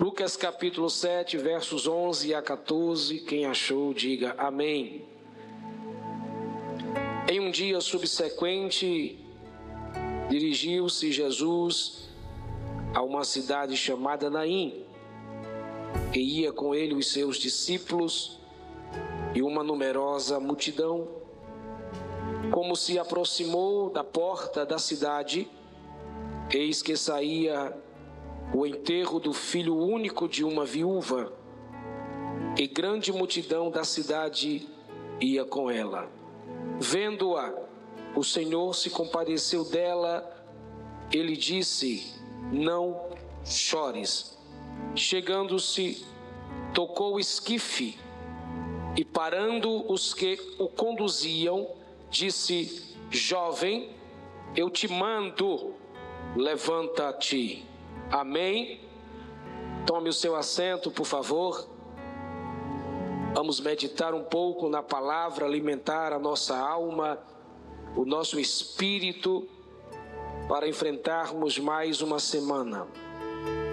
Lucas capítulo 7, versos 11 a 14. Quem achou, diga amém. Em um dia subsequente, dirigiu-se Jesus a uma cidade chamada Naim, e ia com ele os seus discípulos e uma numerosa multidão. Como se aproximou da porta da cidade, eis que saía o enterro do filho único de uma viúva, e grande multidão da cidade ia com ela. Vendo-a, o Senhor se compadeceu dela, ele disse: Não chores. Chegando-se, tocou o esquife e, parando os que o conduziam, disse: Jovem, eu te mando, levanta-te. Amém? Tome o seu assento, por favor. Vamos meditar um pouco na palavra, alimentar a nossa alma, o nosso espírito, para enfrentarmos mais uma semana.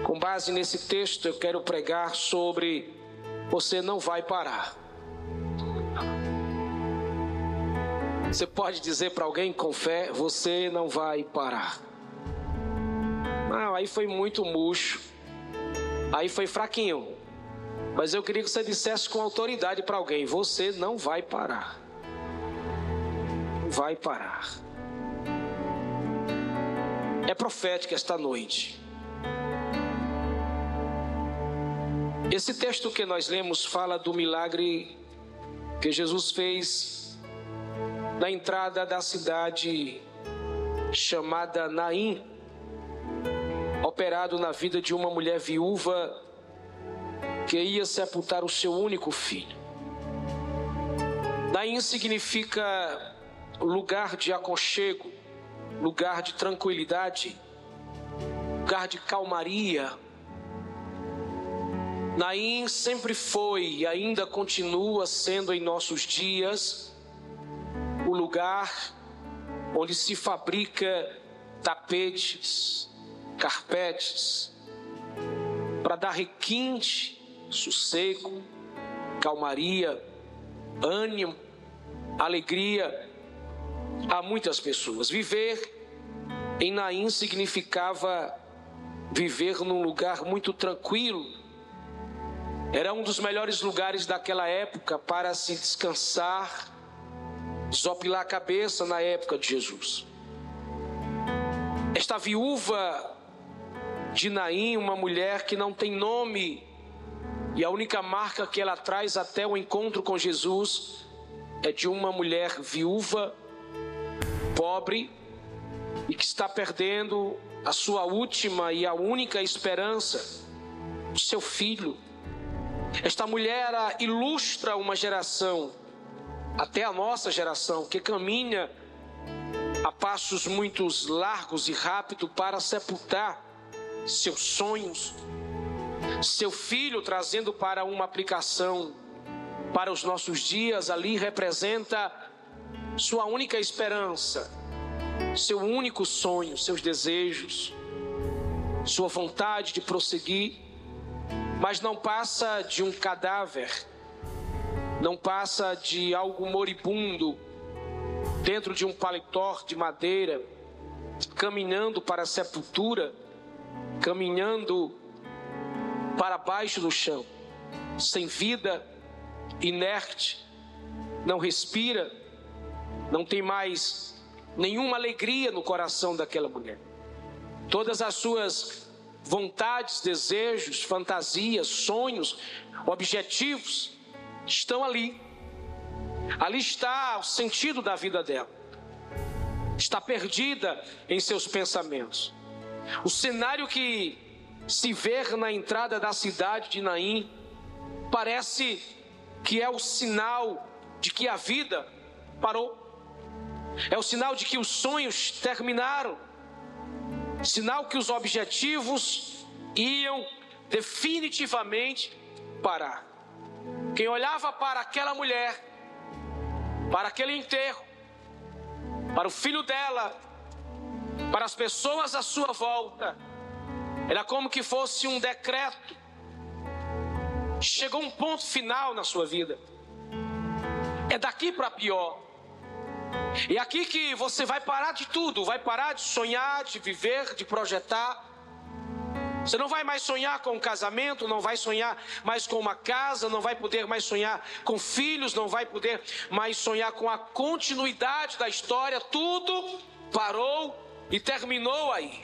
Com base nesse texto, eu quero pregar sobre você não vai parar. Você pode dizer para alguém com fé: você não vai parar. Não, aí foi muito murcho. Aí foi fraquinho. Mas eu queria que você dissesse com autoridade para alguém: você não vai parar. Vai parar. É profética esta noite. Esse texto que nós lemos fala do milagre que Jesus fez na entrada da cidade chamada Naim operado na vida de uma mulher viúva que ia sepultar o seu único filho. Naim significa lugar de aconchego, lugar de tranquilidade, lugar de calmaria. Naim sempre foi e ainda continua sendo em nossos dias o lugar onde se fabrica tapetes, carpetes, para dar requinte, sossego, calmaria, ânimo, alegria a muitas pessoas. Viver em Naim significava viver num lugar muito tranquilo. Era um dos melhores lugares daquela época para se descansar, desopilar a cabeça na época de Jesus. Esta viúva de Naim, uma mulher que não tem nome, e a única marca que ela traz até o encontro com Jesus é de uma mulher viúva, pobre, e que está perdendo a sua última e a única esperança, o seu filho. Esta mulher ilustra uma geração, até a nossa geração, que caminha a passos muito largos e rápidos para sepultar seus sonhos, seu filho trazendo para uma aplicação para os nossos dias, ali representa sua única esperança, seu único sonho, seus desejos, sua vontade de prosseguir, mas não passa de um cadáver, não passa de algo moribundo dentro de um paletó de madeira, caminhando para a sepultura caminhando para baixo do chão, sem vida, inerte, não respira, não tem mais nenhuma alegria no coração daquela mulher. Todas as suas vontades, desejos, fantasias, sonhos, objetivos estão ali. Ali está o sentido da vida dela. Está perdida em seus pensamentos. O cenário que se vê na entrada da cidade de Naim parece que é o sinal de que a vida parou. É o sinal de que os sonhos terminaram. Sinal que os objetivos iam definitivamente parar. Quem olhava para aquela mulher, para aquele enterro, para o filho dela, para as pessoas à sua volta. Era como que fosse um decreto Chegou um ponto final na sua vida. É daqui para pior. E aqui que você vai parar de tudo, vai parar de sonhar, de viver, de projetar. Você não vai mais sonhar com um casamento, não vai sonhar mais com uma casa, não vai poder mais sonhar com filhos, não vai poder mais sonhar com a continuidade da história. Tudo parou e terminou aí.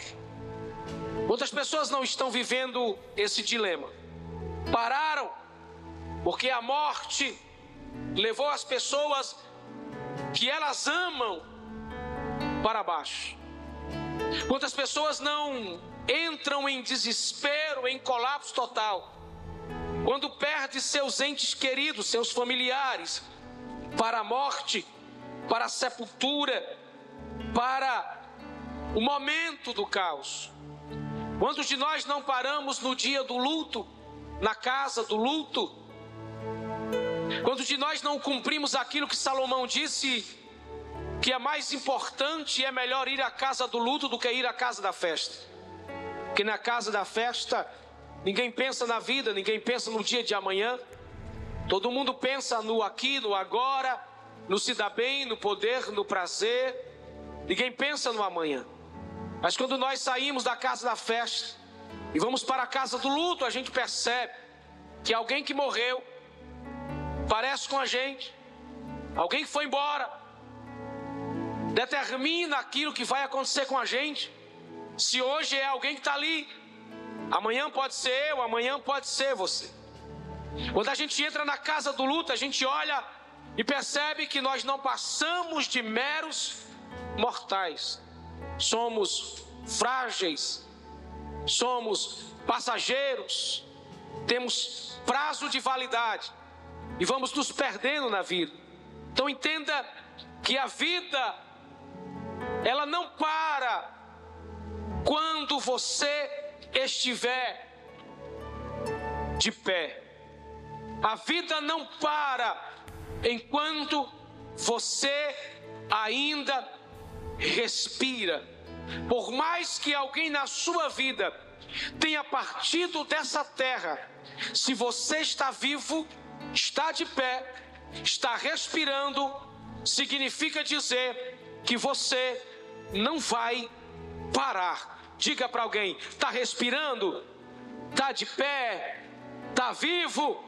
Outras pessoas não estão vivendo esse dilema. Pararam porque a morte levou as pessoas que elas amam para baixo. Quantas pessoas não entram em desespero, em colapso total, quando perde seus entes queridos, seus familiares, para a morte, para a sepultura, para o momento do caos. Quantos de nós não paramos no dia do luto, na casa do luto, Quantos de nós não cumprimos aquilo que Salomão disse que é mais importante e é melhor ir à casa do luto do que ir à casa da festa? Porque na casa da festa ninguém pensa na vida, ninguém pensa no dia de amanhã. Todo mundo pensa no aqui, no agora, no se dar bem, no poder, no prazer. Ninguém pensa no amanhã. Mas quando nós saímos da casa da festa e vamos para a casa do luto, a gente percebe que alguém que morreu parece com a gente, alguém que foi embora, determina aquilo que vai acontecer com a gente. Se hoje é alguém que está ali, amanhã pode ser eu, amanhã pode ser você. Quando a gente entra na casa do luto, a gente olha e percebe que nós não passamos de meros mortais, somos frágeis, somos passageiros, temos prazo de validade e vamos nos perdendo na vida. Então entenda que a vida ela não para quando você estiver de pé. A vida não para enquanto você ainda respira. Por mais que alguém na sua vida tenha partido dessa terra, se você está vivo, está de pé, está respirando, significa dizer que você não vai parar. Diga para alguém: está respirando, está de pé, está vivo,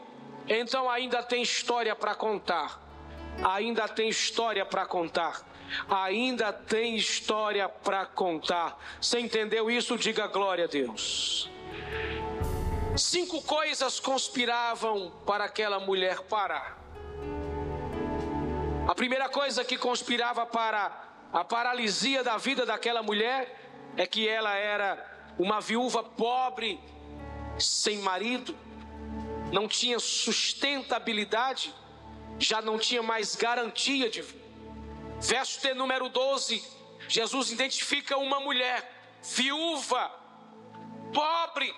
então ainda tem história para contar. Ainda tem história para contar. Ainda tem história para contar. Você entendeu isso? Diga glória a Deus. Cinco coisas conspiravam para aquela mulher parar. A primeira coisa que conspirava para a paralisia da vida daquela mulher é que ela era uma viúva pobre, sem marido, não tinha sustentabilidade, já não tinha mais garantia de vida. Verso de número 12, Jesus identifica uma mulher viúva, pobre,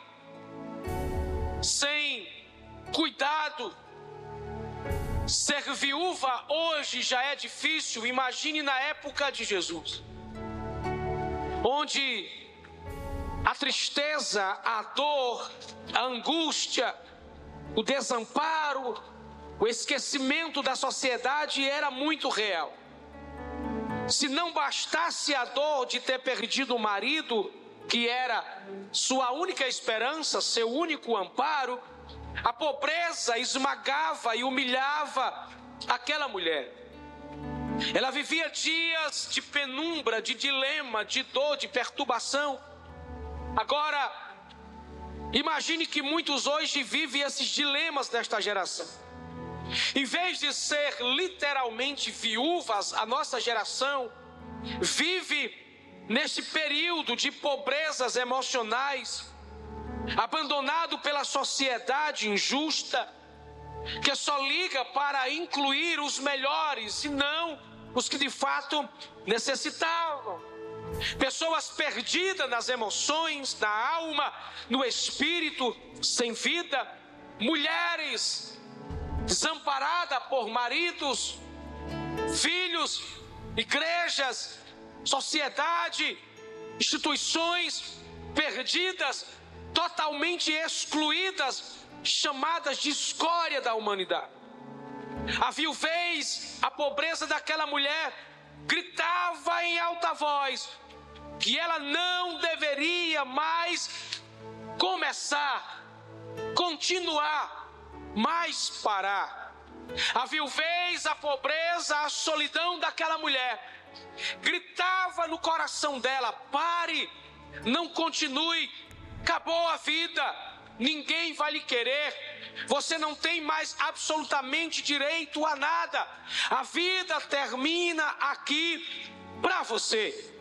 sem cuidado. Ser viúva hoje já é difícil, imagine na época de Jesus, onde a tristeza, a dor, a angústia, o desamparo, o esquecimento da sociedade era muito real. Se não bastasse a dor de ter perdido o marido, que era sua única esperança, seu único amparo, a pobreza esmagava e humilhava aquela mulher. Ela vivia dias de penumbra, de dilema, de dor, de perturbação. Agora, imagine que muitos hoje vivem esses dilemas desta geração. Em vez de ser literalmente viúvas, a nossa geração vive neste período de pobrezas emocionais, abandonado pela sociedade injusta, que só liga para incluir os melhores e não os que de fato necessitavam. Pessoas perdidas nas emoções, na alma, no espírito, sem vida, mulheres desamparadas por maridos, filhos, igrejas sociedade, instituições perdidas totalmente excluídas, chamadas de escória da humanidade. A viuvez, a pobreza daquela mulher, gritava em alta voz que ela não deveria mais começar, continuar, mais parar. A viuvez, a pobreza, a solidão daquela mulher gritava no coração dela: pare, não continue, acabou a vida, ninguém vai lhe querer. Você não tem mais absolutamente direito a nada. A vida termina aqui para você.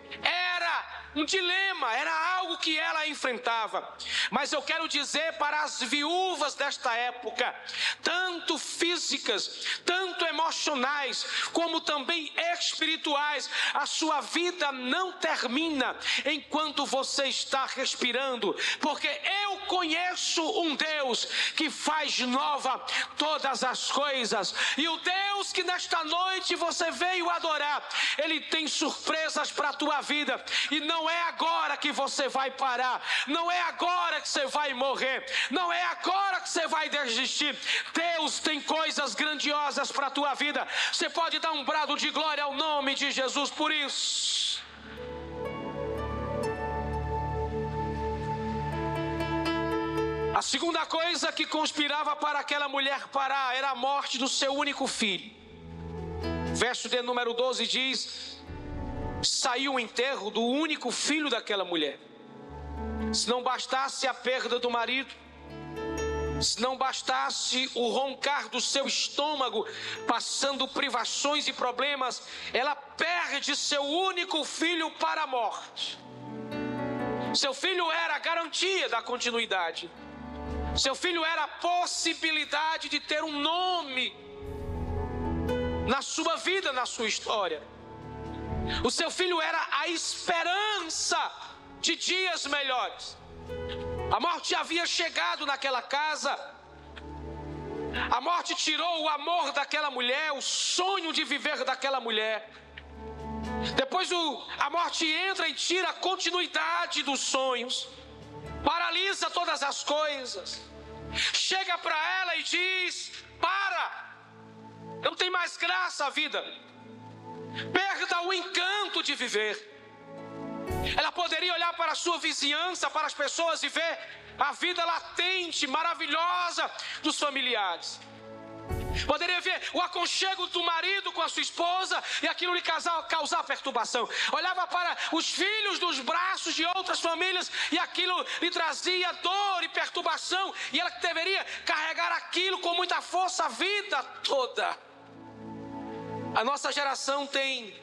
Um dilema, era algo que ela enfrentava. Mas eu quero dizer para as viúvas desta época, tanto físicas, tanto emocionais, como também espirituais, a sua vida não termina enquanto você está respirando, porque eu conheço um Deus que faz nova todas as coisas, e o Deus que nesta noite você veio adorar, ele tem surpresas para a tua vida, e não não é agora que você vai parar, não é agora que você vai morrer, não é agora que você vai desistir. Deus tem coisas grandiosas para a tua vida. Você pode dar um brado de glória ao nome de Jesus por isso. A segunda coisa que conspirava para aquela mulher parar era a morte do seu único filho. Verso de número 12 diz: saiu o enterro do único filho daquela mulher. Se não bastasse a perda do marido, se não bastasse o roncar do seu estômago, passando privações e problemas, ela perde seu único filho para a morte. Seu filho era a garantia da continuidade. Seu filho era a possibilidade de ter um nome na sua vida, na sua história. O seu filho era a esperança de dias melhores. A morte havia chegado naquela casa. A morte tirou o amor daquela mulher, o sonho de viver daquela mulher. Depois o, a morte entra e tira a continuidade dos sonhos, paralisa todas as coisas. Chega para ela e diz: Para, não tem mais graça a vida perda o encanto de viver. Ela poderia olhar para a sua vizinhança, para as pessoas e ver a vida latente, maravilhosa dos familiares. Poderia ver o aconchego do marido com a sua esposa e aquilo lhe causar, causar perturbação. Olhava para os filhos dos braços de outras famílias e aquilo lhe trazia dor e perturbação. E ela deveria carregar aquilo com muita força a vida toda. A nossa geração tem,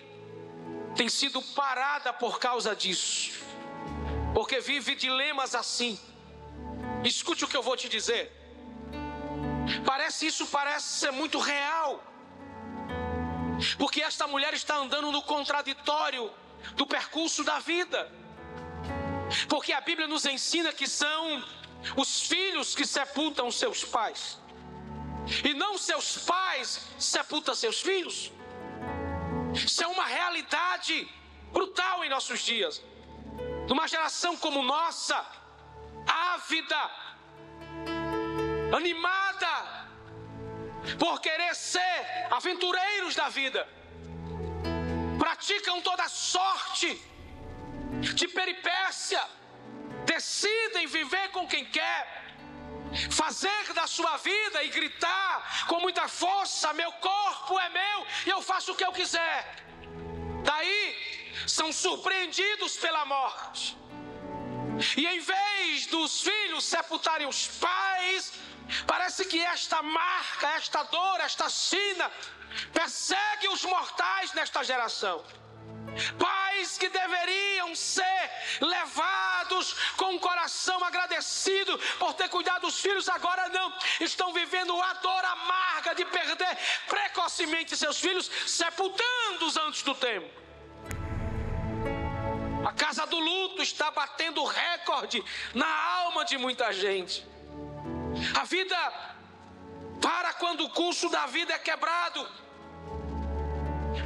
tem sido parada por causa disso, porque vive dilemas assim. Escute o que eu vou te dizer. Parece isso parece ser muito real. Porque esta mulher está andando no contraditório do percurso da vida. Porque a Bíblia nos ensina que são os filhos que sepultam seus pais. E não seus pais sepultam seus filhos. Isso é uma realidade brutal em nossos dias. Numa geração como nossa, ávida, animada, por querer ser aventureiros da vida, praticam toda sorte de peripécia, decidem viver com quem quer, fazer da sua vida e gritar com muita força: meu corpo é meu e eu faço o que eu quiser. Daí são surpreendidos pela morte. E em vez dos filhos sepultarem os pais, parece que esta marca, esta dor, esta sina persegue os mortais nesta geração. Pais que deveriam ser levados com o coração agradecido por ter cuidado dos filhos, agora não. Estão vivendo a dor amarga de perder precocemente seus filhos, sepultando-os antes do tempo. A casa do luto está batendo recorde na alma de muita gente. A vida para quando o curso da vida é quebrado,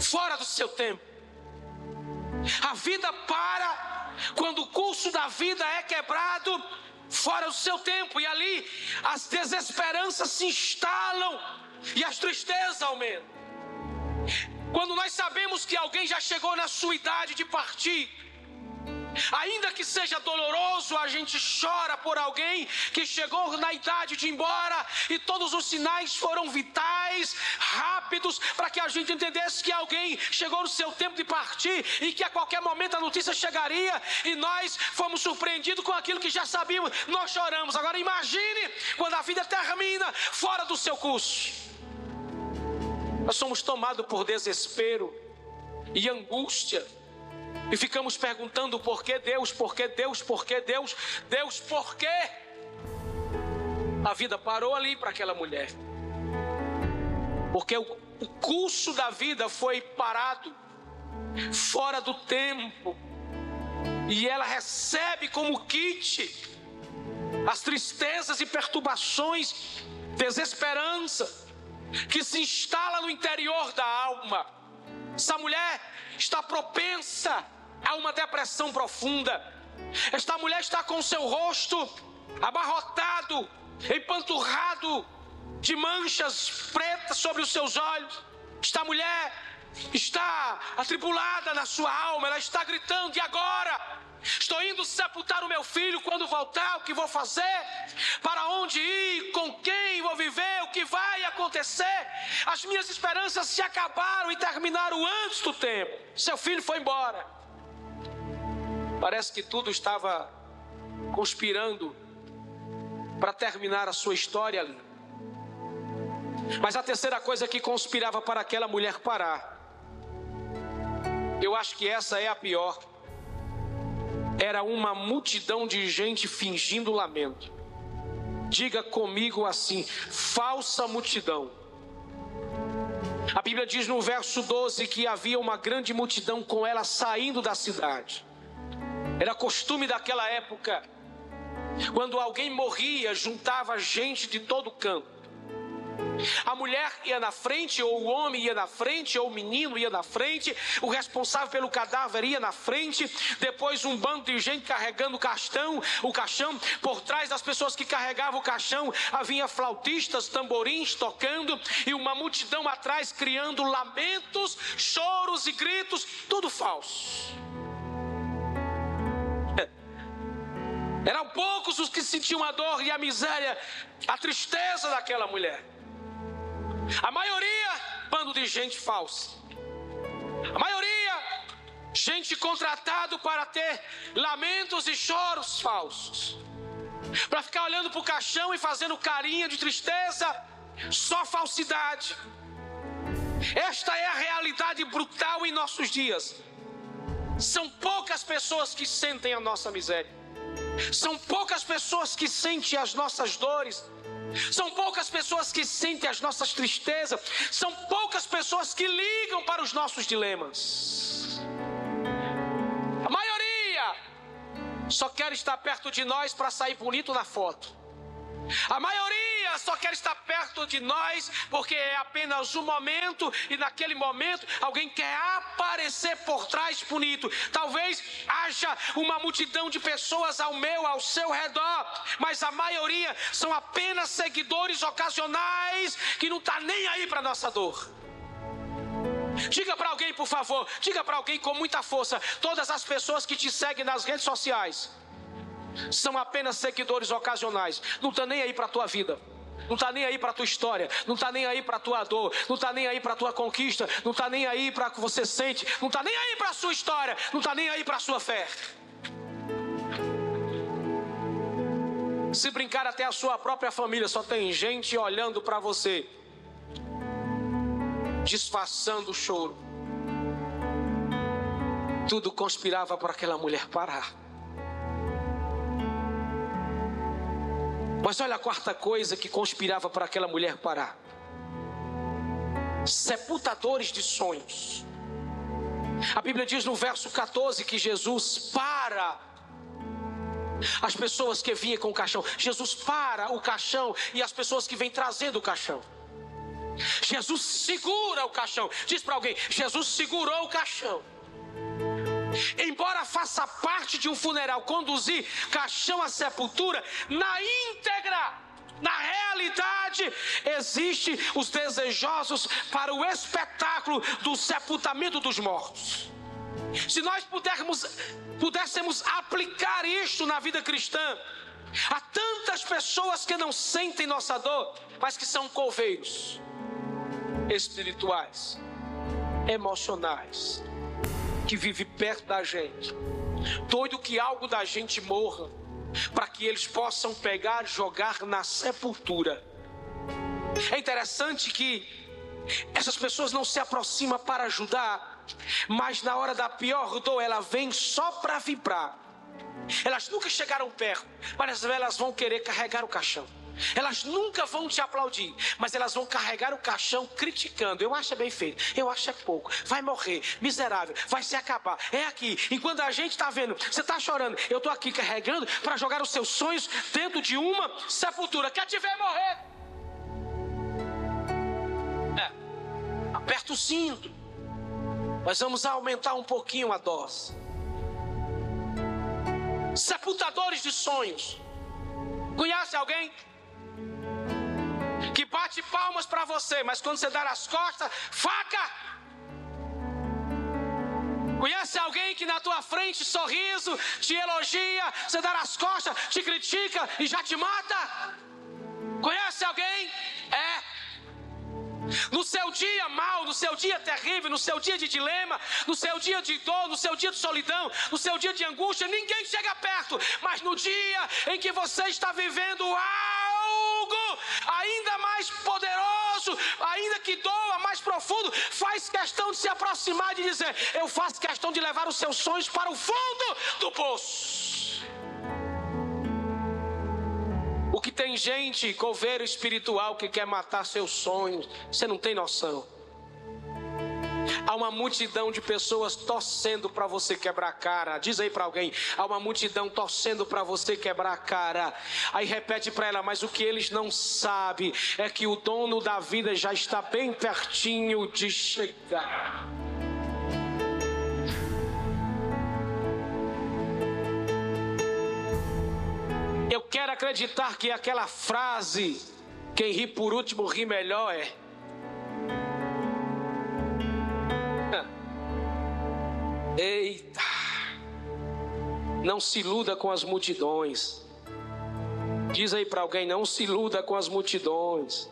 fora do seu tempo. A vida para quando o curso da vida é quebrado fora do seu tempo, e ali as desesperanças se instalam e as tristezas aumentam. Quando nós sabemos que alguém já chegou na sua idade de partir, Ainda que seja doloroso, a gente chora por alguém que chegou na idade de ir embora e todos os sinais foram vitais, rápidos, para que a gente entendesse que alguém chegou no seu tempo de partir e que a qualquer momento a notícia chegaria e nós fomos surpreendidos com aquilo que já sabíamos. Nós choramos. Agora imagine quando a vida termina fora do seu curso. Nós somos tomados por desespero e angústia e ficamos perguntando por que Deus, por que Deus, por que Deus, Deus, por quê? A vida parou ali para aquela mulher. Porque o, o curso da vida foi parado fora do tempo. E ela recebe como kit as tristezas e perturbações, desesperança que se instala no interior da alma. Essa mulher está propensa a uma depressão profunda. Esta mulher está com seu rosto abarrotado, empanturrado de manchas pretas sobre os seus olhos. Esta mulher está atribulada na sua alma, ela está gritando: e agora? Estou indo sepultar o meu filho quando voltar, o que vou fazer? Para onde ir? Com quem vou viver? O que vai acontecer? As minhas esperanças se acabaram e terminaram antes do tempo. Seu filho foi embora. Parece que tudo estava conspirando para terminar a sua história ali. Mas a terceira coisa que conspirava para aquela mulher parar, eu acho que essa é a pior era uma multidão de gente fingindo lamento. Diga comigo assim: falsa multidão. A Bíblia diz no verso 12 que havia uma grande multidão com ela saindo da cidade. Era costume daquela época, quando alguém morria, juntava gente de todo canto a mulher ia na frente, ou o homem ia na frente, ou o menino ia na frente, o responsável pelo cadáver ia na frente, depois um bando de gente carregando o caixão, o caixão, por trás das pessoas que carregavam o caixão havia flautistas, tamborins tocando e uma multidão atrás criando lamentos, choros e gritos, tudo falso. Eram poucos os que sentiam a dor e a miséria, a tristeza daquela mulher. A maioria, bando de gente falsa. A maioria, gente contratado para ter lamentos e choros falsos. Para ficar olhando para o caixão e fazendo carinha de tristeza, só falsidade. Esta é a realidade brutal em nossos dias. São poucas pessoas que sentem a nossa miséria. São poucas pessoas que sentem as nossas dores. São poucas pessoas que sentem as nossas tristezas, são poucas pessoas que ligam para os nossos dilemas. A maioria só quer estar perto de nós para sair bonito na foto. A maioria só quer estar perto de nós porque é apenas um momento e naquele momento alguém quer aparecer por trás bonito. Talvez haja uma multidão de pessoas ao meu, ao seu redor, mas a maioria são apenas seguidores ocasionais que não está nem aí para nossa dor. Diga para alguém, por favor, diga para alguém com muita força, todas as pessoas que te seguem nas redes sociais são apenas seguidores ocasionais, não estão nem aí para a tua vida. Não está nem aí para tua história, não está nem aí para tua dor, não está nem aí para tua conquista, não está nem aí para o que você sente, não está nem aí para sua história, não está nem aí para sua fé. Se brincar até a sua própria família, só tem gente olhando para você, disfarçando o choro. Tudo conspirava para aquela mulher parar. Mas olha a quarta coisa que conspirava para aquela mulher parar: sepultadores de sonhos. A Bíblia diz no verso 14 que Jesus para as pessoas que vinham com o caixão. Jesus para o caixão e as pessoas que vêm trazendo o caixão. Jesus segura o caixão. Diz para alguém: Jesus segurou o caixão. Embora faça parte de um funeral, conduzir caixão à sepultura, na íntegra, na realidade, existem os desejosos para o espetáculo do sepultamento dos mortos. Se nós pudermos, pudéssemos aplicar isto na vida cristã, há tantas pessoas que não sentem nossa dor, mas que são coveiros espirituais, emocionais, que vivem perto da gente, doido que algo da gente morra, para que eles possam pegar e jogar na sepultura. É interessante que essas pessoas não se aproximam para ajudar, mas na hora da pior dor, ela vem só para vibrar. Elas nunca chegaram perto, mas elas vão querer carregar o caixão. Elas nunca vão te aplaudir, mas elas vão carregar o caixão criticando. Eu acho é bem feito, eu acho é pouco. Vai morrer, miserável, vai se acabar. É aqui. Enquanto a gente está vendo, você está chorando, eu estou aqui carregando para jogar os seus sonhos dentro de uma sepultura. Quer te ver morrer? É. Aperta o cinto. Nós vamos aumentar um pouquinho a dose. Sepultadores de sonhos. Conhece alguém? Bate palmas para você, mas quando você dá as costas, faca. Conhece alguém que na tua frente, sorriso, te elogia, você dá as costas, te critica e já te mata? Conhece alguém? É. No seu dia mal, no seu dia terrível, no seu dia de dilema, no seu dia de dor, no seu dia de solidão, no seu dia de angústia, ninguém chega perto. Mas no dia em que você está vivendo algo ainda mais poderoso, ainda que doa mais profundo, faz questão de se aproximar e dizer: Eu faço questão de levar os seus sonhos para o fundo do poço. O que tem gente, coveiro espiritual, que quer matar seus sonhos, você não tem noção. Há uma multidão de pessoas torcendo para você quebrar a cara. Diz aí para alguém: há uma multidão torcendo para você quebrar a cara. Aí repete para ela: mas o que eles não sabem é que o dono da vida já está bem pertinho de chegar. Eu quero acreditar que aquela frase, quem ri por último ri melhor, é. Eita! Não se iluda com as multidões. Diz aí para alguém: não se iluda com as multidões.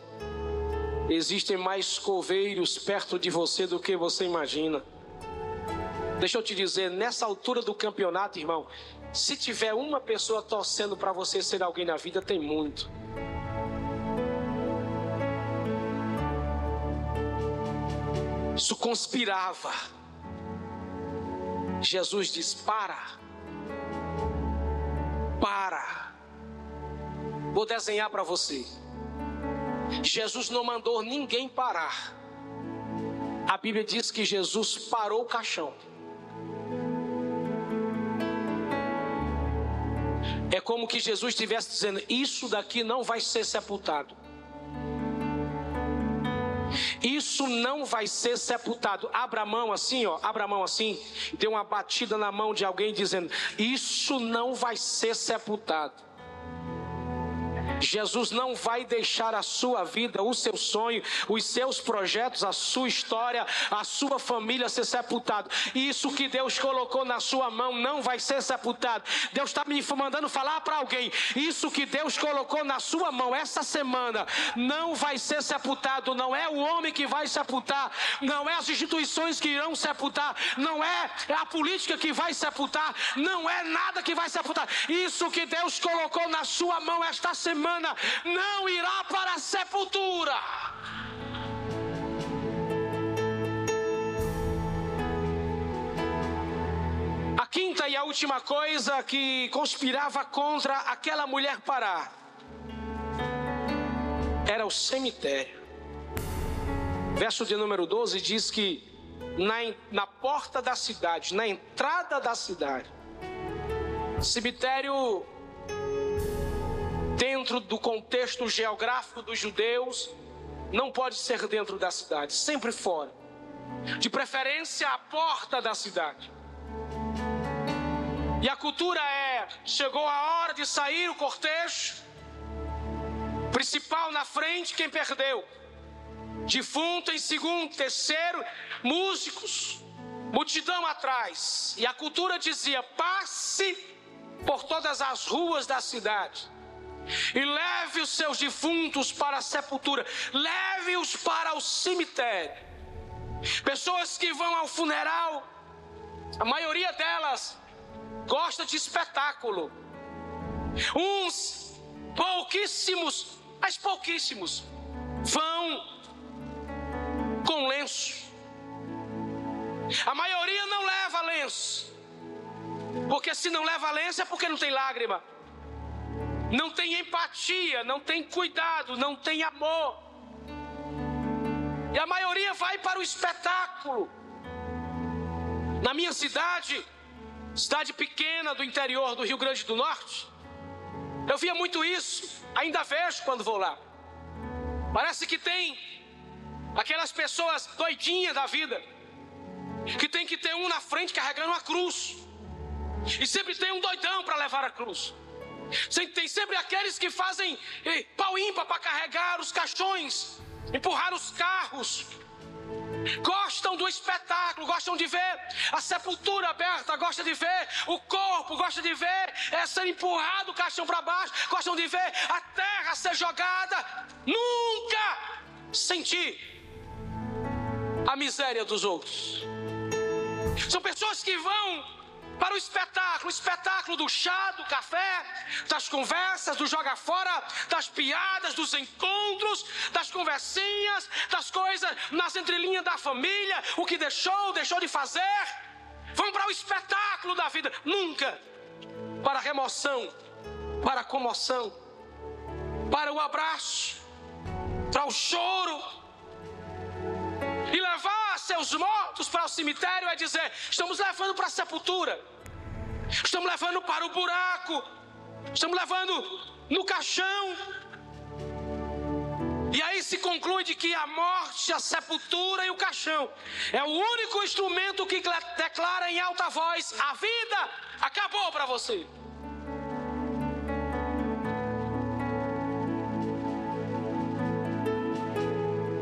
Existem mais coveiros perto de você do que você imagina. Deixa eu te dizer, nessa altura do campeonato, irmão, se tiver uma pessoa torcendo para você ser alguém na vida, tem muito. Isso conspirava. Jesus diz: para, para. Vou desenhar para você. Jesus não mandou ninguém parar. A Bíblia diz que Jesus parou o caixão. É como que Jesus estivesse dizendo: Isso daqui não vai ser sepultado. Isso não vai ser sepultado. Abra a mão assim, ó. Abra a mão assim. Dê uma batida na mão de alguém dizendo: Isso não vai ser sepultado. Jesus não vai deixar a sua vida, o seu sonho, os seus projetos, a sua história, a sua família ser sepultado. Isso que Deus colocou na sua mão não vai ser sepultado. Deus está me mandando falar para alguém. Isso que Deus colocou na sua mão essa semana não vai ser sepultado. Não é o homem que vai sepultar, não é as instituições que irão sepultar, não é a política que vai sepultar, não é nada que vai sepultar. Isso que Deus colocou na sua mão esta semana não irá para a sepultura. A quinta e a última coisa que conspirava contra aquela mulher parar era o cemitério. Verso de número 12 diz que na, na porta da cidade, na entrada da cidade, cemitério dentro do contexto geográfico dos judeus, não pode ser dentro da cidade, sempre fora. De preferência, à porta da cidade. E a cultura é: chegou a hora de sair o cortejo, principal na frente, quem perdeu? Defunto em segundo, terceiro, músicos, multidão atrás. E a cultura dizia: passe por todas as ruas da cidade e leve os seus defuntos para a sepultura, leve-os para o cemitério. Pessoas que vão ao funeral, a maioria delas gosta de espetáculo. Uns pouquíssimos, mas pouquíssimos, vão com lenço. A maioria não leva lenço. Porque se não leva lenço é porque não tem lágrima não tem empatia, não tem cuidado, não tem amor. E a maioria vai para o espetáculo. Na minha cidade, cidade pequena do interior do Rio Grande do Norte, eu via muito isso, ainda vejo quando vou lá. Parece que tem aquelas pessoas doidinhas da vida, que tem que ter um na frente carregando uma cruz, e sempre tem um doidão para levar a cruz. Tem sempre aqueles que fazem eh, pau ímpar para carregar os caixões, empurrar os carros. Gostam do espetáculo, gostam de ver a sepultura aberta, gostam de ver o corpo, gostam de ver é, ser empurrado o caixão para baixo, gostam de ver a terra ser jogada. Nunca sentir a miséria dos outros. São pessoas que vão para o espetáculo, o espetáculo do chá, do café, das conversas, do joga fora, das piadas, dos encontros, das conversinhas, das coisas nas entrelinhas da família, o que deixou, deixou de fazer. Vamos para o espetáculo da vida, nunca. Para a remoção, para a comoção, para o abraço, para o choro, e levar seus mortos para o cemitério é dizer: estamos levando para a sepultura, estamos levando para o buraco, estamos levando no caixão. E aí se conclui de que a morte, a sepultura e o caixão é o único instrumento que declara em alta voz: a vida acabou para você.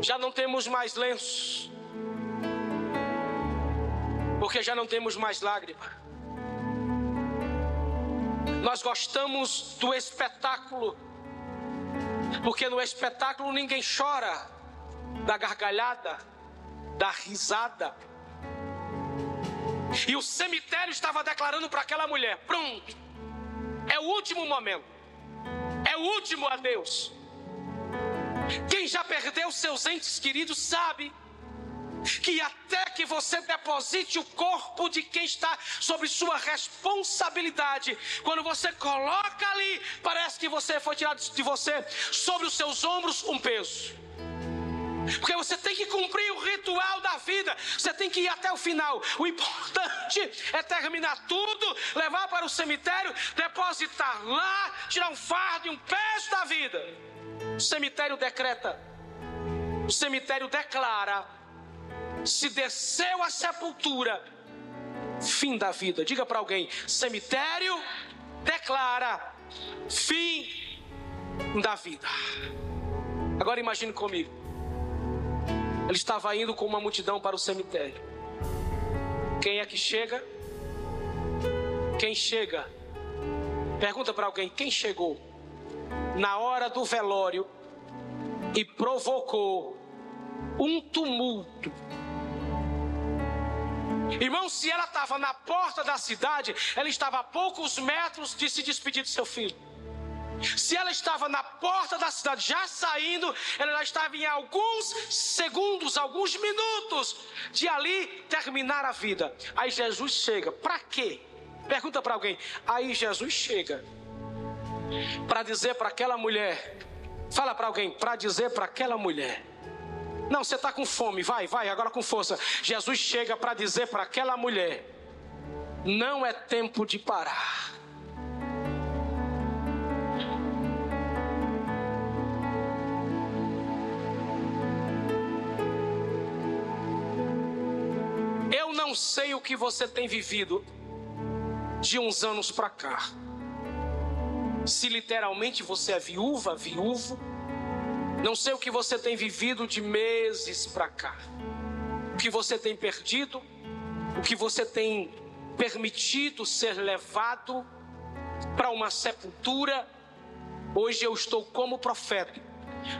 Já não temos mais lenços, porque já não temos mais lágrima. Nós gostamos do espetáculo, porque no espetáculo ninguém chora da gargalhada, da risada. E o cemitério estava declarando para aquela mulher: pronto, é o último momento, é o último adeus. Quem já perdeu seus entes queridos sabe que até que você deposite o corpo de quem está sob sua responsabilidade, quando você coloca ali, parece que você foi tirado de você sobre os seus ombros um peso. Porque você tem que cumprir o ritual da vida, você tem que ir até o final. O importante é terminar tudo, levar para o cemitério, depositar lá, tirar um fardo e um peso da vida. O cemitério decreta, o cemitério declara: se desceu a sepultura, fim da vida. Diga para alguém: cemitério declara fim da vida. Agora imagine comigo. Ele estava indo com uma multidão para o cemitério. Quem é que chega? Quem chega? Pergunta para alguém: quem chegou? Na hora do velório e provocou um tumulto. Irmão, se ela estava na porta da cidade, ela estava a poucos metros de se despedir do seu filho. Se ela estava na porta da cidade, já saindo, ela já estava em alguns segundos, alguns minutos de ali terminar a vida. Aí Jesus chega, para quê? Pergunta para alguém. Aí Jesus chega para dizer para aquela mulher, fala para alguém, para dizer para aquela mulher. Não, você está com fome, vai, vai, agora com força. Jesus chega para dizer para aquela mulher: não é tempo de parar. Eu não sei o que você tem vivido de uns anos para cá. Se literalmente você é viúva, viúvo, não sei o que você tem vivido de meses para cá, o que você tem perdido, o que você tem permitido ser levado para uma sepultura. Hoje eu estou como profeta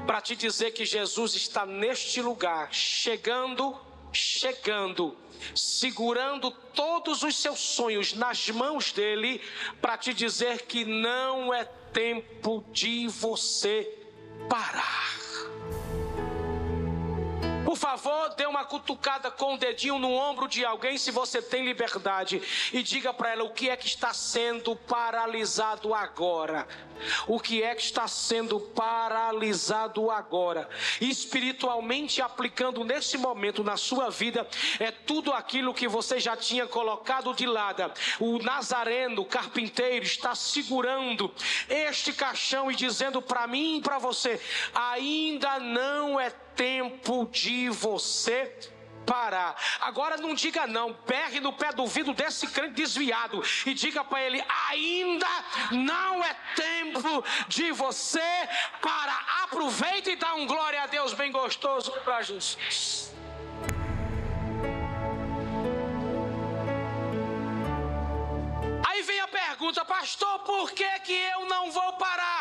para te dizer que Jesus está neste lugar, chegando, chegando, segurando todos os seus sonhos nas mãos dele, para te dizer que não é tempo de você parar. Por favor, dê uma cutucada com o dedinho no ombro de alguém se você tem liberdade e diga para ela o que é que está sendo paralisado agora. O que é que está sendo paralisado agora? Espiritualmente aplicando nesse momento na sua vida é tudo aquilo que você já tinha colocado de lado. O nazareno, o carpinteiro está segurando este caixão e dizendo para mim e para você: ainda não é tempo de você parar. Agora não diga não, perre no pé do vidro desse crente desviado e diga para ele: ainda não é tempo de você parar. Aproveita e dá um glória a Deus bem gostoso para Jesus. Aí vem a pergunta, pastor, por que, que eu não vou parar?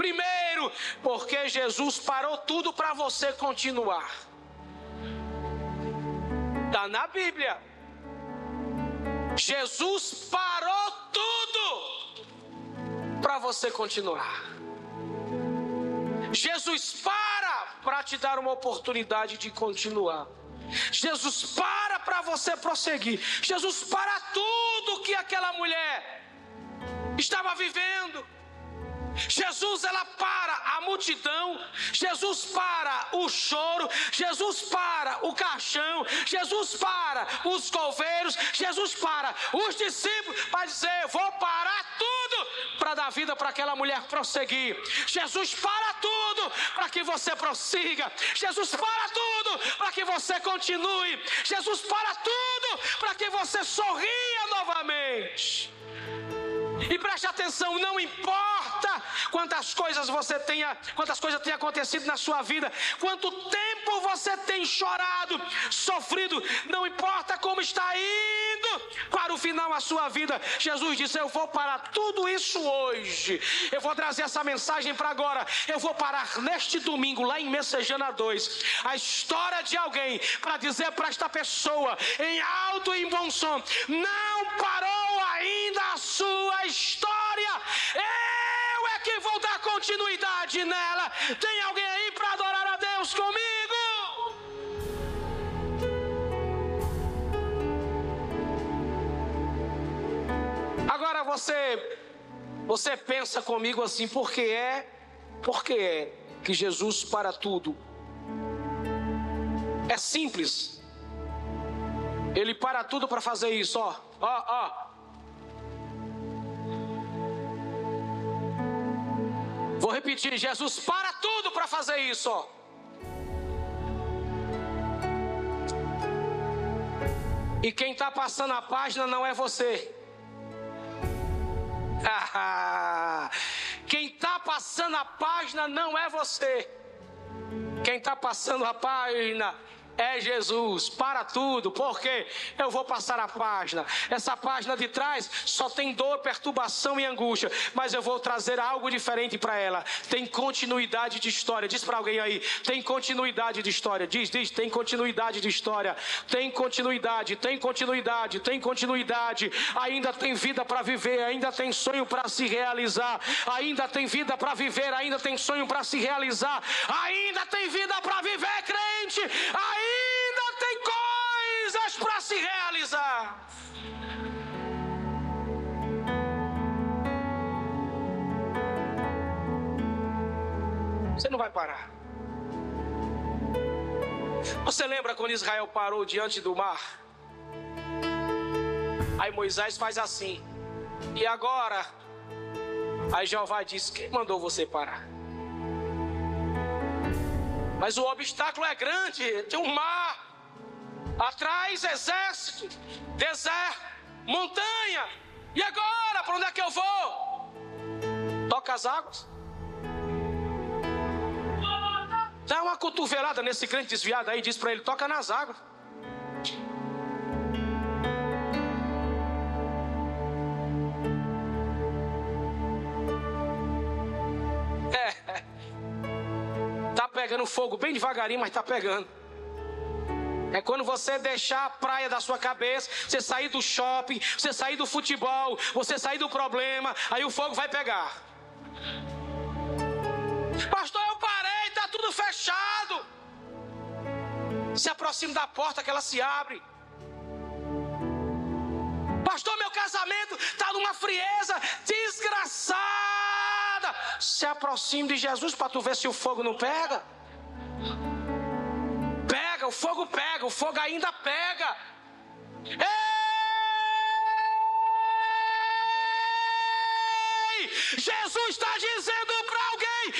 Primeiro, porque Jesus parou tudo para você continuar. Está na Bíblia. Jesus parou tudo para você continuar. Jesus para para te dar uma oportunidade de continuar. Jesus para para você prosseguir. Jesus para tudo que aquela mulher estava vivendo. Jesus ela para a multidão, Jesus para o choro, Jesus para o caixão, Jesus para os coveiros, Jesus para os discípulos para dizer: vou parar tudo para dar vida para aquela mulher prosseguir. Jesus para tudo para que você prossiga. Jesus para tudo para que você continue. Jesus para tudo para que você sorria novamente. Preste atenção, não importa quantas coisas você tenha, quantas coisas tenha acontecido na sua vida, quanto tempo você tem chorado, sofrido, não importa como está indo para o final a sua vida. Jesus disse: Eu vou parar tudo isso hoje. Eu vou trazer essa mensagem para agora. Eu vou parar neste domingo lá em Messejana 2, a história de alguém para dizer para esta pessoa em alto e em bom som: Não parou ainda a sua história. Eu é que vou dar continuidade nela. Tem alguém aí para adorar a Deus comigo? Agora você você pensa comigo assim, porque é, porque é que Jesus para tudo. É simples. Ele para tudo para fazer isso, ó. Ó, ó. Vou repetir: Jesus para tudo para fazer isso. Ó. E quem está passando a página não é você. quem está passando a página não é você. Quem está passando a página é Jesus para tudo, porque eu vou passar a página. Essa página de trás só tem dor, perturbação e angústia, mas eu vou trazer algo diferente para ela. Tem continuidade de história. Diz para alguém aí, tem continuidade de história. Diz, diz, tem continuidade de história. Tem continuidade, tem continuidade, tem continuidade. Ainda tem vida para viver, ainda tem sonho para se realizar. Ainda tem vida para viver, ainda tem sonho para se realizar. Ainda tem vida para viver, crente. Ainda ainda tem coisas para se realizar. Você não vai parar. Você lembra quando Israel parou diante do mar? Aí Moisés faz assim. E agora? Aí Jeová diz: Quem mandou você parar? Mas o obstáculo é grande, tem um mar, atrás exército, deserto, montanha. E agora, para onde é que eu vou? Toca as águas. Dá uma cotovelada nesse crente desviado aí, diz para ele: toca nas águas. Pegando fogo bem devagarinho, mas tá pegando. É quando você deixar a praia da sua cabeça, você sair do shopping, você sair do futebol, você sair do problema, aí o fogo vai pegar. Pastor, eu parei, tá tudo fechado. Se aproxime da porta que ela se abre. Pastor, meu casamento está numa frieza desgraçada. Se aproxime de Jesus para tu ver se o fogo não pega pega, o fogo pega, o fogo ainda pega. Ei! Jesus está dizendo para alguém: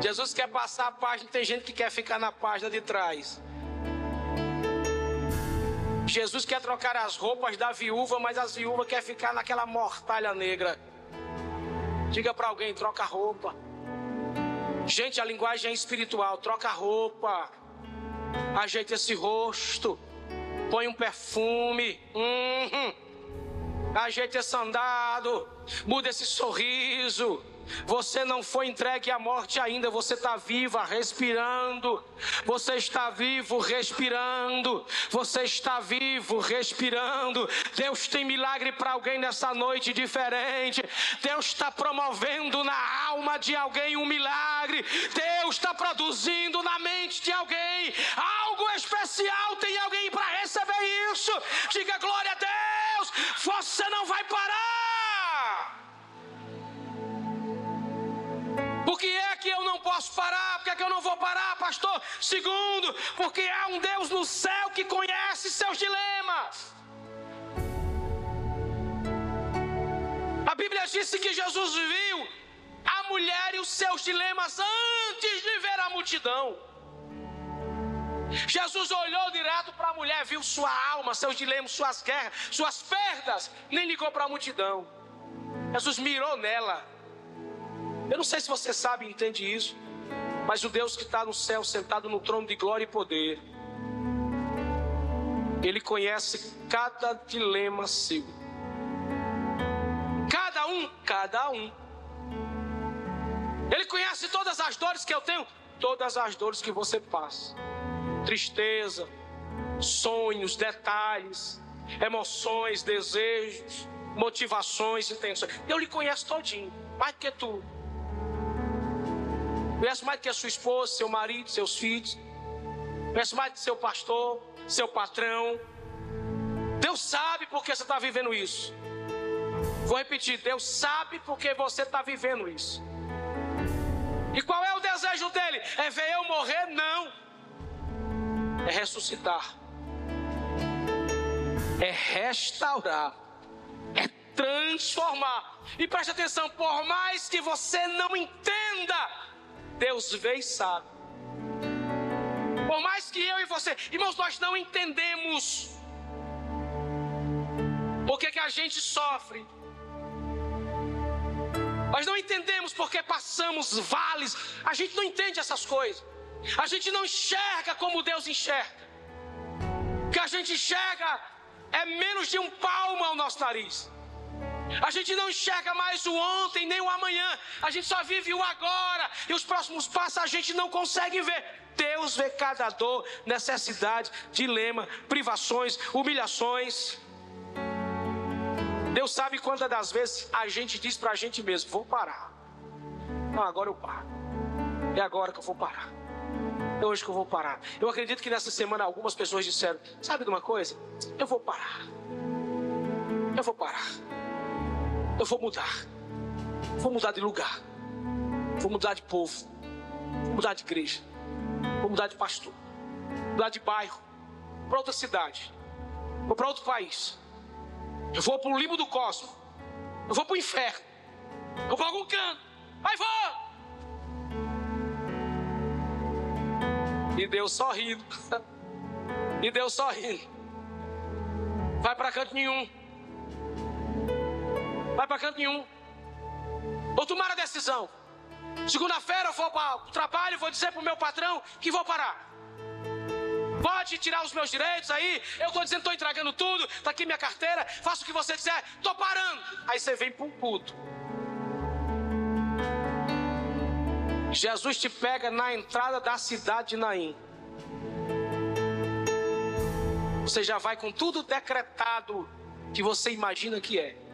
Jesus quer passar a página, tem gente que quer ficar na página de trás. Jesus quer trocar as roupas da viúva, mas a viúva quer ficar naquela mortalha negra. Diga para alguém: troca roupa. Gente, a linguagem é espiritual. Troca roupa. Ajeita esse rosto. Põe um perfume. Uhum. Ajeita esse andado. Muda esse sorriso. Você não foi entregue à morte ainda, você está viva, respirando. Você está vivo, respirando. Você está vivo, respirando. Deus tem milagre para alguém nessa noite diferente. Deus está promovendo na alma de alguém um milagre. Deus está produzindo na mente de alguém algo especial. Tem alguém para receber isso? Diga glória a Deus. Você não vai parar. Parar, pastor? Segundo, porque há um Deus no céu que conhece seus dilemas. A Bíblia disse que Jesus viu a mulher e os seus dilemas antes de ver a multidão. Jesus olhou direto para a mulher, viu sua alma, seus dilemas, suas guerras, suas perdas, nem ligou para a multidão. Jesus mirou nela eu não sei se você sabe entende isso, mas o Deus que está no céu, sentado no trono de glória e poder, Ele conhece cada dilema seu. Cada um, cada um. Ele conhece todas as dores que eu tenho, todas as dores que você passa. Tristeza, sonhos, detalhes, emoções, desejos, motivações, intenções. Eu lhe conheço todinho, mais do que tu. Conhece mais do que a sua esposa, seu marido, seus filhos. Conhece mais do que seu pastor, seu patrão. Deus sabe por que você está vivendo isso. Vou repetir: Deus sabe por que você está vivendo isso. E qual é o desejo dele? É ver eu morrer? Não. É ressuscitar. É restaurar. É transformar. E preste atenção: por mais que você não entenda, Deus vê e sabe. Por mais que eu e você, irmãos, nós não entendemos por que, que a gente sofre. Nós não entendemos porque passamos vales. A gente não entende essas coisas. A gente não enxerga como Deus enxerga. O que a gente enxerga é menos de um palmo ao nosso nariz. A gente não enxerga mais o ontem nem o amanhã. A gente só vive o agora. E os próximos passos a gente não consegue ver. Deus vê cada dor, necessidade, dilema, privações, humilhações. Deus sabe quantas das vezes a gente diz para a gente mesmo: vou parar. Não, agora eu paro. É agora que eu vou parar. É hoje que eu vou parar. Eu acredito que nessa semana algumas pessoas disseram: sabe de uma coisa? Eu vou parar. Eu vou parar. Eu vou mudar. Vou mudar de lugar. Vou mudar de povo. Vou mudar de igreja. Vou mudar de pastor. Vou mudar de bairro. Para outra cidade. Vou para outro país. Eu vou para o limbo do cosmo. Eu vou para o inferno. Eu vou para algum canto. Vai, vou! E Deus sorrindo. E Deus sorrindo. Vai para canto nenhum. Vai para canto nenhum. Ou tomar a decisão. Segunda-feira eu vou para o trabalho e vou dizer para o meu patrão que vou parar. Pode tirar os meus direitos aí. Eu estou dizendo, estou entregando tudo. Está aqui minha carteira. Faça o que você disser. Estou parando. Aí você vem para um culto. Jesus te pega na entrada da cidade de Naim. Você já vai com tudo decretado que você imagina que é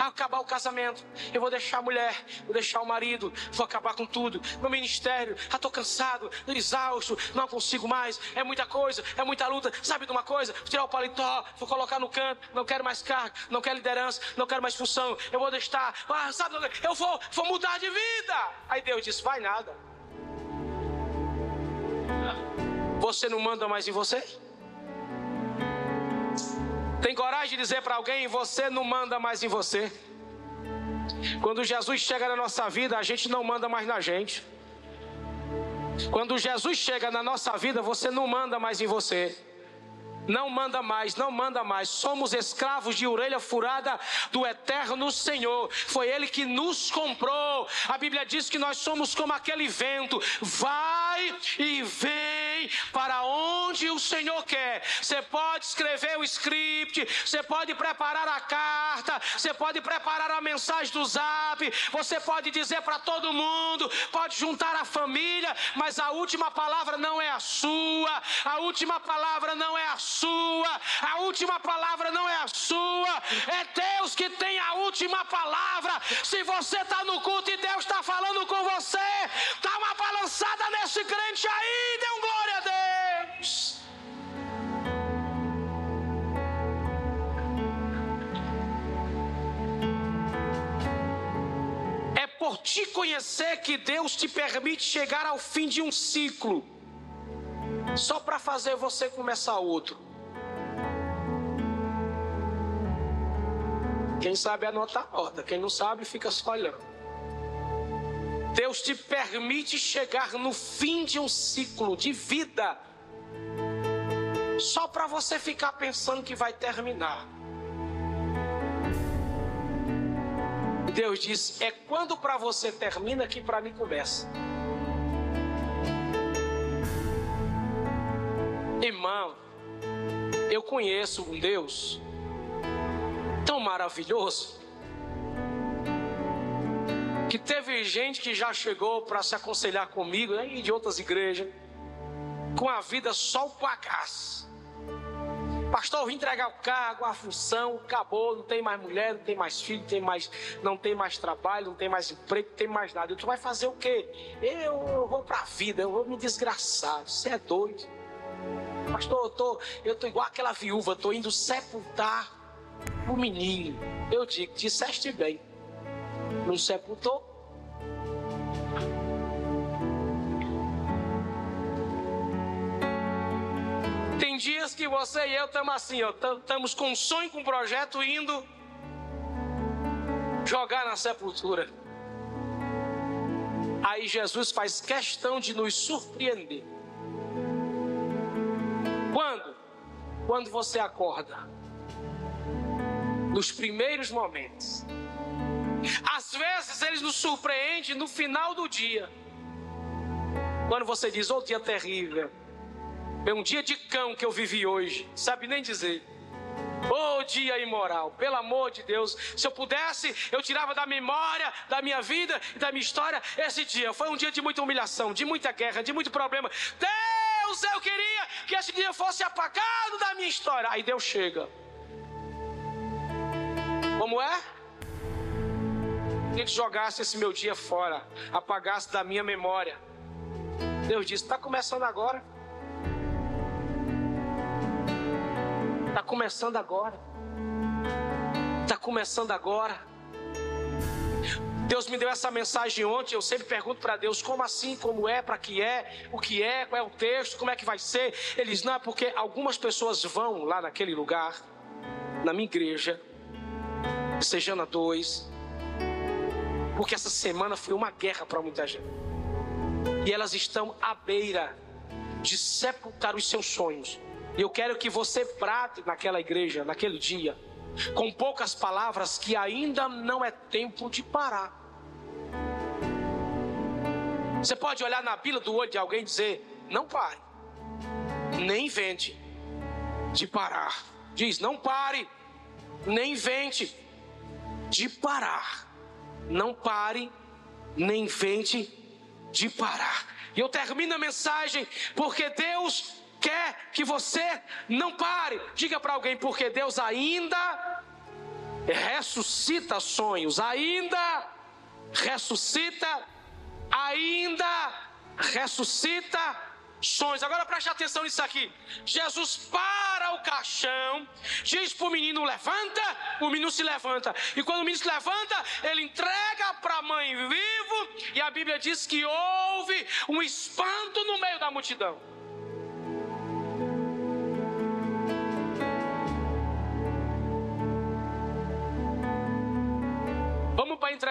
acabar o casamento, eu vou deixar a mulher, vou deixar o marido, vou acabar com tudo. Meu ministério, já estou cansado, exausto, não consigo mais, é muita coisa, é muita luta. Sabe de uma coisa? Vou tirar o paletó, vou colocar no canto, não quero mais cargo, não quero liderança, não quero mais função, eu vou deixar, ah, sabe, eu vou, vou mudar de vida. Aí Deus disse: vai nada. Você não manda mais em você? Tem coragem de dizer para alguém: você não manda mais em você. Quando Jesus chega na nossa vida, a gente não manda mais na gente. Quando Jesus chega na nossa vida, você não manda mais em você. Não manda mais, não manda mais. Somos escravos de orelha furada do eterno Senhor. Foi Ele que nos comprou. A Bíblia diz que nós somos como aquele vento. Vai e vem para onde o Senhor quer. Você pode escrever o script, você pode preparar a carta, você pode preparar a mensagem do zap, você pode dizer para todo mundo, pode juntar a família, mas a última palavra não é a sua, a última palavra não é a sua, a última palavra não é a sua, é Deus que tem a última palavra. Se você está no culto e Deus está falando com você, dá uma balançada nesse crente aí, dê um glória Deus. É por te conhecer que Deus te permite chegar ao fim de um ciclo, só para fazer você começar outro. Quem sabe anota a nota, quem não sabe fica só olhando. Deus te permite chegar no fim de um ciclo de vida, só para você ficar pensando que vai terminar. Deus diz: é quando para você termina que para mim começa. Irmão, eu conheço um Deus tão maravilhoso que teve gente que já chegou para se aconselhar comigo né, e de outras igrejas, com a vida só o pagás. Pastor, eu vim entregar o cargo, a função, acabou, não tem mais mulher, não tem mais filho, não tem mais, não tem mais trabalho, não tem mais emprego, não tem mais nada. Tu vai fazer o quê? Eu, eu vou para a vida, eu vou me desgraçar. Você é doido. Pastor, eu tô, eu tô igual aquela viúva, tô indo sepultar o menino. Eu digo, disseste bem não sepultou. Tem dias que você e eu estamos assim, estamos com um sonho, com um projeto indo jogar na sepultura. Aí Jesus faz questão de nos surpreender. Quando? Quando você acorda. Nos primeiros momentos. Às vezes ele nos surpreende no final do dia. Quando você diz, oh dia terrível, é um dia de cão que eu vivi hoje, sabe nem dizer. Oh dia imoral, pelo amor de Deus, se eu pudesse, eu tirava da memória da minha vida e da minha história esse dia. Foi um dia de muita humilhação, de muita guerra, de muito problema. Deus, eu queria que esse dia fosse apagado da minha história. Aí Deus chega Como é? Queria que jogasse esse meu dia fora, apagasse da minha memória. Deus disse: está começando agora. Está começando agora. Está começando agora. Deus me deu essa mensagem ontem. Eu sempre pergunto para Deus: como assim? Como é? Para que é? O que é? Qual é o texto? Como é que vai ser? Eles não, é porque algumas pessoas vão lá naquele lugar, na minha igreja, Sejana 2, porque essa semana foi uma guerra para muita gente. E elas estão à beira de sepultar os seus sonhos. E eu quero que você prate naquela igreja, naquele dia, com poucas palavras, que ainda não é tempo de parar. Você pode olhar na bila do olho de alguém e dizer: não pare, nem invente de parar. Diz: não pare, nem invente de parar. Não pare, nem invente de parar. E eu termino a mensagem porque Deus quer que você não pare. Diga para alguém, porque Deus ainda ressuscita sonhos, ainda ressuscita, ainda ressuscita sonhos. Agora preste atenção nisso aqui. Jesus para o caixão, diz para o menino: levanta, o menino se levanta. E quando o menino se levanta, ele entrega para a mãe vivo. E a Bíblia diz que houve um espanto no meio da multidão.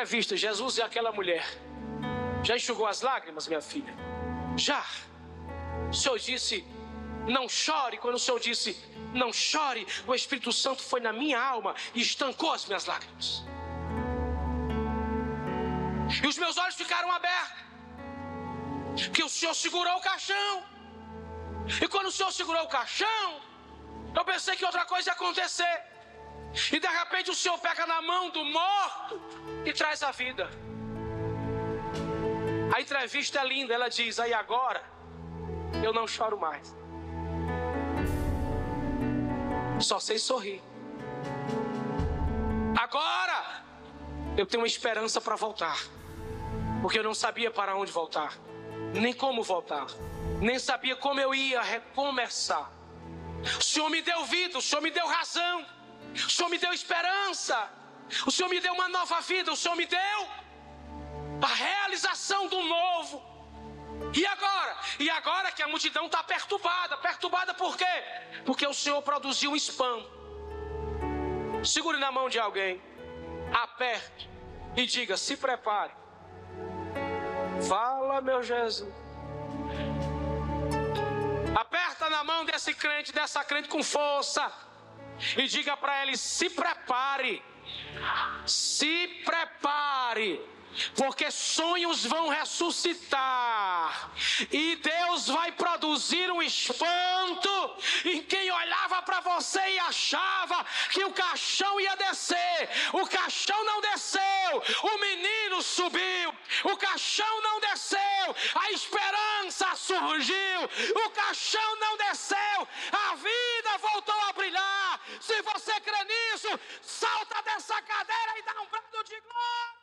A entrevista. Jesus e aquela mulher. Já enxugou as lágrimas, minha filha? Já. O Senhor disse: Não chore. Quando o Senhor disse: Não chore, o Espírito Santo foi na minha alma e estancou as minhas lágrimas. E os meus olhos ficaram abertos. Que o Senhor segurou o caixão. E quando o Senhor segurou o caixão, eu pensei que outra coisa ia acontecer. E de repente o Senhor pega na mão do morto e traz a vida. A entrevista é linda, ela diz: aí agora eu não choro mais. Só sei sorrir. Agora eu tenho uma esperança para voltar. Porque eu não sabia para onde voltar, nem como voltar, nem sabia como eu ia recomeçar. O Senhor me deu vida, o Senhor me deu razão, o Senhor me deu esperança, o Senhor me deu uma nova vida, o Senhor me deu a realização do novo. E agora? E agora que a multidão está perturbada. Perturbada por quê? Porque o Senhor produziu um spam. Segure na mão de alguém, aperte e diga: se prepare. Fala, meu Jesus. Aperta na mão desse crente, dessa crente com força. E diga para ele: se prepare. Se prepare porque sonhos vão ressuscitar, e Deus vai produzir um espanto em quem olhava para você e achava que o caixão ia descer. O caixão não desceu, o menino subiu, o caixão não desceu, a esperança surgiu, o caixão não desceu, se você crê nisso, salta dessa cadeira e dá um brado de glória.